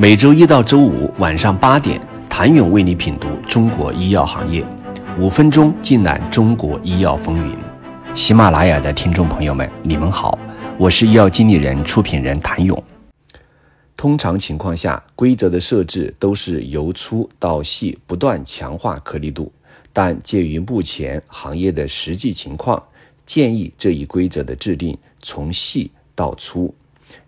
每周一到周五晚上八点，谭勇为你品读中国医药行业，五分钟尽览中国医药风云。喜马拉雅的听众朋友们，你们好，我是医药经理人、出品人谭勇。通常情况下，规则的设置都是由粗到细不断强化颗粒度，但鉴于目前行业的实际情况，建议这一规则的制定从细到粗，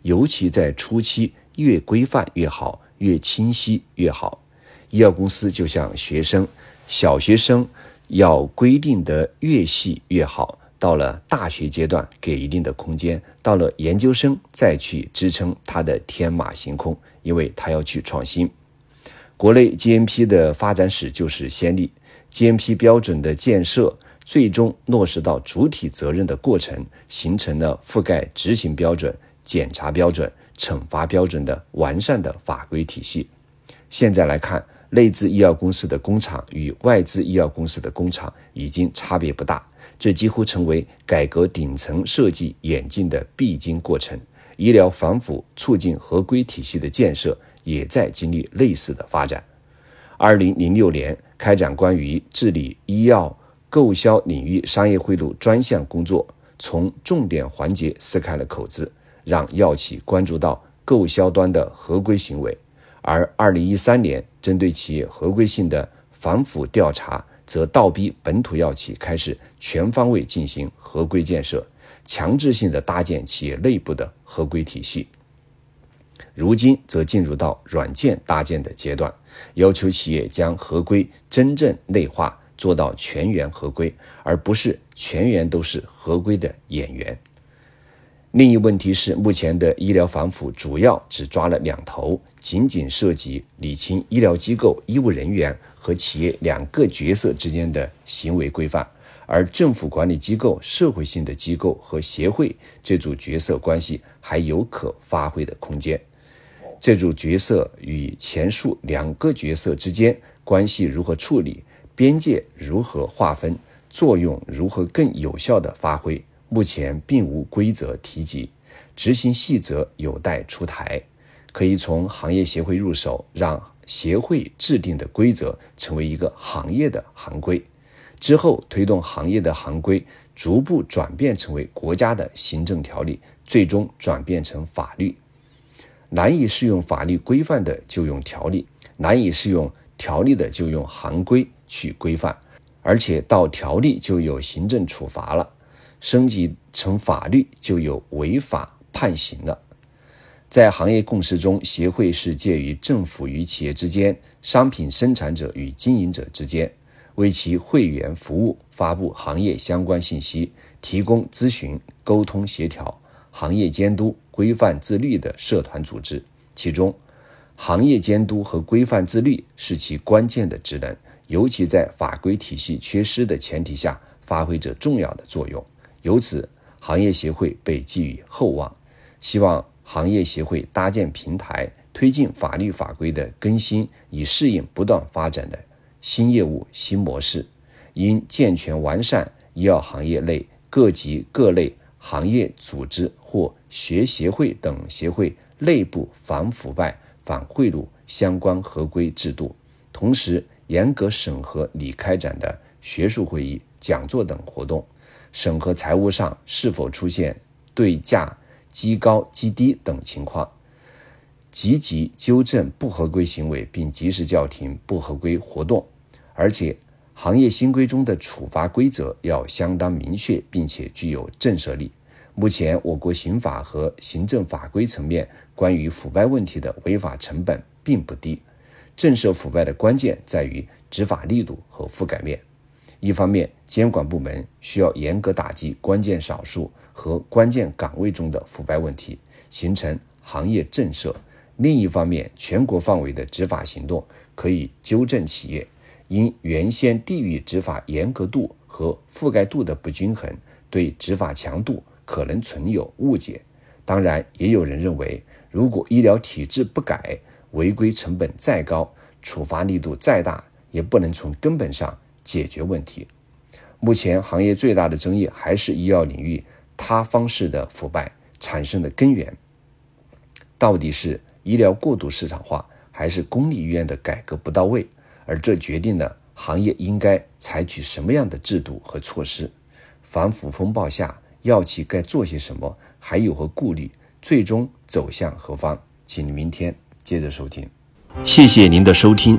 尤其在初期。越规范越好，越清晰越好。医药公司就像学生，小学生要规定的越细越好。到了大学阶段，给一定的空间；到了研究生，再去支撑他的天马行空，因为他要去创新。国内 GMP 的发展史就是先例，GMP 标准的建设，最终落实到主体责任的过程，形成了覆盖执行标准、检查标准。惩罚标准的完善的法规体系。现在来看，内资医药公司的工厂与外资医药公司的工厂已经差别不大，这几乎成为改革顶层设计演进的必经过程。医疗防腐促进合规体系的建设也在经历类似的发展。二零零六年开展关于治理医药购销领域商业贿赂专项工作，从重点环节撕开了口子。让药企关注到购销端的合规行为，而二零一三年针对企业合规性的反腐调查，则倒逼本土药企开始全方位进行合规建设，强制性的搭建企业内部的合规体系。如今则进入到软件搭建的阶段，要求企业将合规真正内化，做到全员合规，而不是全员都是合规的演员。另一问题是，目前的医疗反腐主要只抓了两头，仅仅涉及理清医疗机构医务人员和企业两个角色之间的行为规范，而政府管理机构、社会性的机构和协会这组角色关系还有可发挥的空间。这组角色与前述两个角色之间关系如何处理，边界如何划分，作用如何更有效地发挥？目前并无规则提及，执行细则有待出台。可以从行业协会入手，让协会制定的规则成为一个行业的行规，之后推动行业的行规逐步转变成为国家的行政条例，最终转变成法律。难以适用法律规范的就用条例，难以适用条例的就用行规去规范，而且到条例就有行政处罚了。升级成法律就有违法判刑了。在行业共识中，协会是介于政府与企业之间、商品生产者与经营者之间，为其会员服务、发布行业相关信息、提供咨询、沟通协调、行业监督、规范自律的社团组织。其中，行业监督和规范自律是其关键的职能，尤其在法规体系缺失的前提下，发挥着重要的作用。由此，行业协会被寄予厚望。希望行业协会搭建平台，推进法律法规的更新，以适应不断发展的新业务新模式。应健全完善医药行业内各级各类行业组织或学协会等协会内部反腐败、反贿赂相关合规制度，同时严格审核拟开展的学术会议、讲座等活动。审核财务上是否出现对价畸高畸低等情况，积极纠正不合规行为，并及时叫停不合规活动。而且，行业新规中的处罚规则要相当明确，并且具有震慑力。目前，我国刑法和行政法规层面关于腐败问题的违法成本并不低。震慑腐败的关键在于执法力度和覆盖面。一方面，监管部门需要严格打击关键少数和关键岗位中的腐败问题，形成行业震慑；另一方面，全国范围的执法行动可以纠正企业因原先地域执法严格度和覆盖度的不均衡，对执法强度可能存有误解。当然，也有人认为，如果医疗体制不改，违规成本再高，处罚力度再大，也不能从根本上。解决问题。目前行业最大的争议还是医药领域塌方式的腐败产生的根源，到底是医疗过度市场化，还是公立医院的改革不到位？而这决定了行业应该采取什么样的制度和措施。反腐风暴下，药企该做些什么？还有何顾虑？最终走向何方？请您明天接着收听。谢谢您的收听。